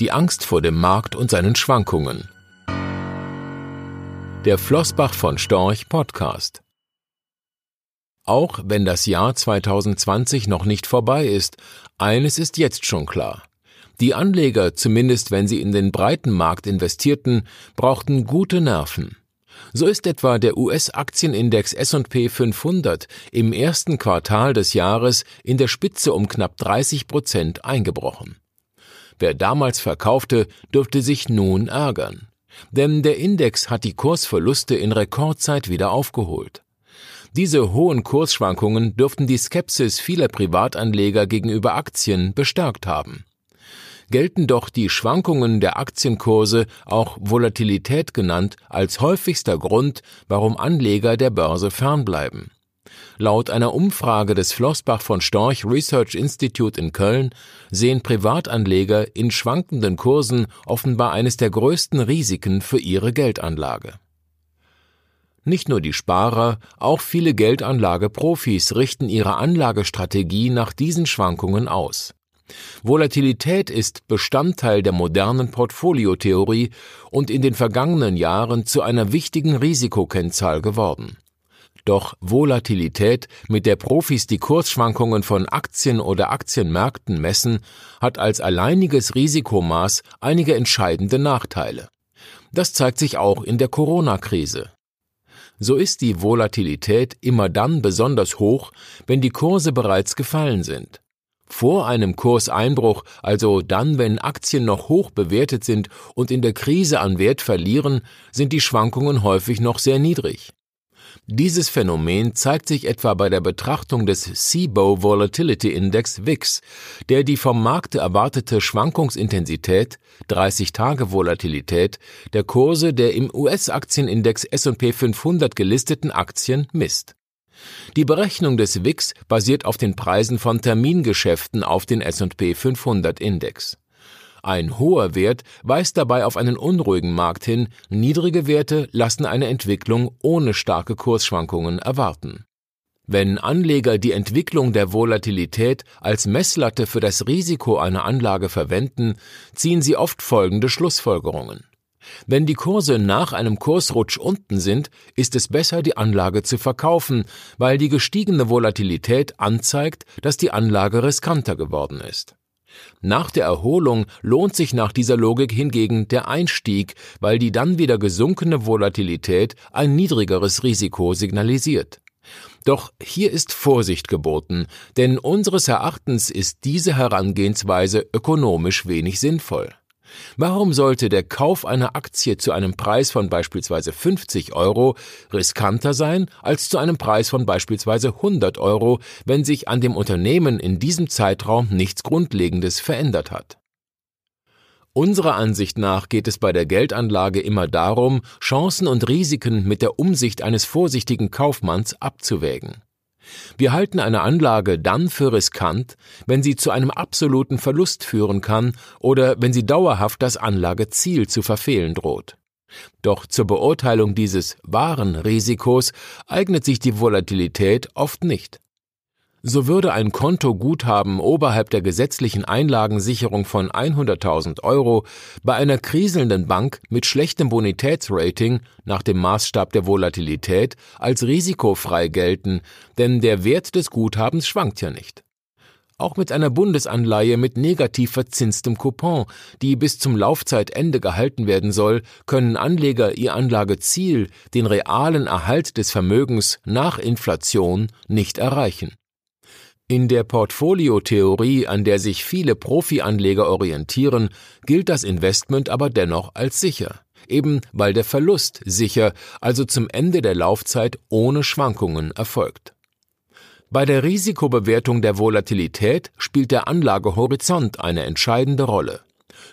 Die Angst vor dem Markt und seinen Schwankungen. Der Flossbach von Storch Podcast. Auch wenn das Jahr 2020 noch nicht vorbei ist, eines ist jetzt schon klar. Die Anleger, zumindest wenn sie in den breiten Markt investierten, brauchten gute Nerven. So ist etwa der US-Aktienindex S&P 500 im ersten Quartal des Jahres in der Spitze um knapp 30 Prozent eingebrochen. Wer damals verkaufte, dürfte sich nun ärgern. Denn der Index hat die Kursverluste in Rekordzeit wieder aufgeholt. Diese hohen Kursschwankungen dürften die Skepsis vieler Privatanleger gegenüber Aktien bestärkt haben gelten doch die Schwankungen der Aktienkurse, auch Volatilität genannt, als häufigster Grund, warum Anleger der Börse fernbleiben. Laut einer Umfrage des Flossbach von Storch Research Institute in Köln sehen Privatanleger in schwankenden Kursen offenbar eines der größten Risiken für ihre Geldanlage. Nicht nur die Sparer, auch viele Geldanlageprofis richten ihre Anlagestrategie nach diesen Schwankungen aus. Volatilität ist Bestandteil der modernen Portfoliotheorie und in den vergangenen Jahren zu einer wichtigen Risikokennzahl geworden. Doch Volatilität, mit der Profis die Kursschwankungen von Aktien oder Aktienmärkten messen, hat als alleiniges Risikomaß einige entscheidende Nachteile. Das zeigt sich auch in der Corona-Krise. So ist die Volatilität immer dann besonders hoch, wenn die Kurse bereits gefallen sind. Vor einem Kurseinbruch, also dann, wenn Aktien noch hoch bewertet sind und in der Krise an Wert verlieren, sind die Schwankungen häufig noch sehr niedrig. Dieses Phänomen zeigt sich etwa bei der Betrachtung des CBOE Volatility Index VIX, der die vom Markt erwartete Schwankungsintensität 30-Tage-Volatilität der Kurse der im US-Aktienindex S&P 500 gelisteten Aktien misst. Die Berechnung des WIX basiert auf den Preisen von Termingeschäften auf den S&P 500 Index. Ein hoher Wert weist dabei auf einen unruhigen Markt hin, niedrige Werte lassen eine Entwicklung ohne starke Kursschwankungen erwarten. Wenn Anleger die Entwicklung der Volatilität als Messlatte für das Risiko einer Anlage verwenden, ziehen sie oft folgende Schlussfolgerungen. Wenn die Kurse nach einem Kursrutsch unten sind, ist es besser, die Anlage zu verkaufen, weil die gestiegene Volatilität anzeigt, dass die Anlage riskanter geworden ist. Nach der Erholung lohnt sich nach dieser Logik hingegen der Einstieg, weil die dann wieder gesunkene Volatilität ein niedrigeres Risiko signalisiert. Doch hier ist Vorsicht geboten, denn unseres Erachtens ist diese Herangehensweise ökonomisch wenig sinnvoll. Warum sollte der Kauf einer Aktie zu einem Preis von beispielsweise 50 Euro riskanter sein als zu einem Preis von beispielsweise 100 Euro, wenn sich an dem Unternehmen in diesem Zeitraum nichts Grundlegendes verändert hat? Unserer Ansicht nach geht es bei der Geldanlage immer darum, Chancen und Risiken mit der Umsicht eines vorsichtigen Kaufmanns abzuwägen. Wir halten eine Anlage dann für riskant, wenn sie zu einem absoluten Verlust führen kann oder wenn sie dauerhaft das Anlageziel zu verfehlen droht. Doch zur Beurteilung dieses wahren Risikos eignet sich die Volatilität oft nicht so würde ein Kontoguthaben oberhalb der gesetzlichen Einlagensicherung von 100.000 Euro bei einer kriselnden Bank mit schlechtem Bonitätsrating nach dem Maßstab der Volatilität als risikofrei gelten, denn der Wert des Guthabens schwankt ja nicht. Auch mit einer Bundesanleihe mit negativ verzinstem Coupon, die bis zum Laufzeitende gehalten werden soll, können Anleger ihr Anlageziel, den realen Erhalt des Vermögens nach Inflation, nicht erreichen. In der Portfoliotheorie, an der sich viele Profianleger orientieren, gilt das Investment aber dennoch als sicher, eben weil der Verlust sicher, also zum Ende der Laufzeit ohne Schwankungen erfolgt. Bei der Risikobewertung der Volatilität spielt der Anlagehorizont eine entscheidende Rolle.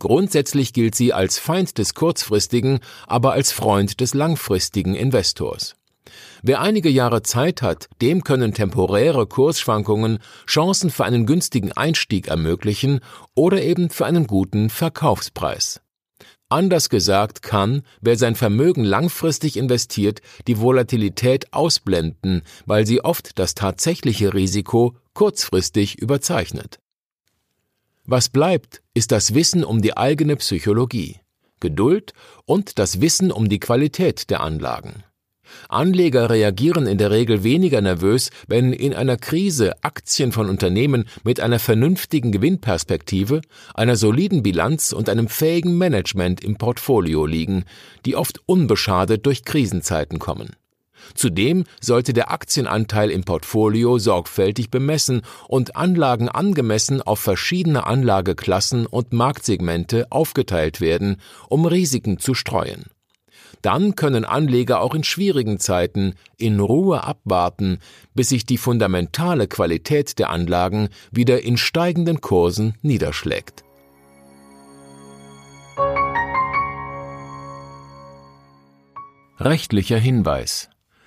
Grundsätzlich gilt sie als Feind des kurzfristigen, aber als Freund des langfristigen Investors. Wer einige Jahre Zeit hat, dem können temporäre Kursschwankungen Chancen für einen günstigen Einstieg ermöglichen oder eben für einen guten Verkaufspreis. Anders gesagt kann, wer sein Vermögen langfristig investiert, die Volatilität ausblenden, weil sie oft das tatsächliche Risiko kurzfristig überzeichnet. Was bleibt, ist das Wissen um die eigene Psychologie, Geduld und das Wissen um die Qualität der Anlagen. Anleger reagieren in der Regel weniger nervös, wenn in einer Krise Aktien von Unternehmen mit einer vernünftigen Gewinnperspektive, einer soliden Bilanz und einem fähigen Management im Portfolio liegen, die oft unbeschadet durch Krisenzeiten kommen. Zudem sollte der Aktienanteil im Portfolio sorgfältig bemessen und Anlagen angemessen auf verschiedene Anlageklassen und Marktsegmente aufgeteilt werden, um Risiken zu streuen. Dann können Anleger auch in schwierigen Zeiten in Ruhe abwarten, bis sich die fundamentale Qualität der Anlagen wieder in steigenden Kursen niederschlägt. Rechtlicher Hinweis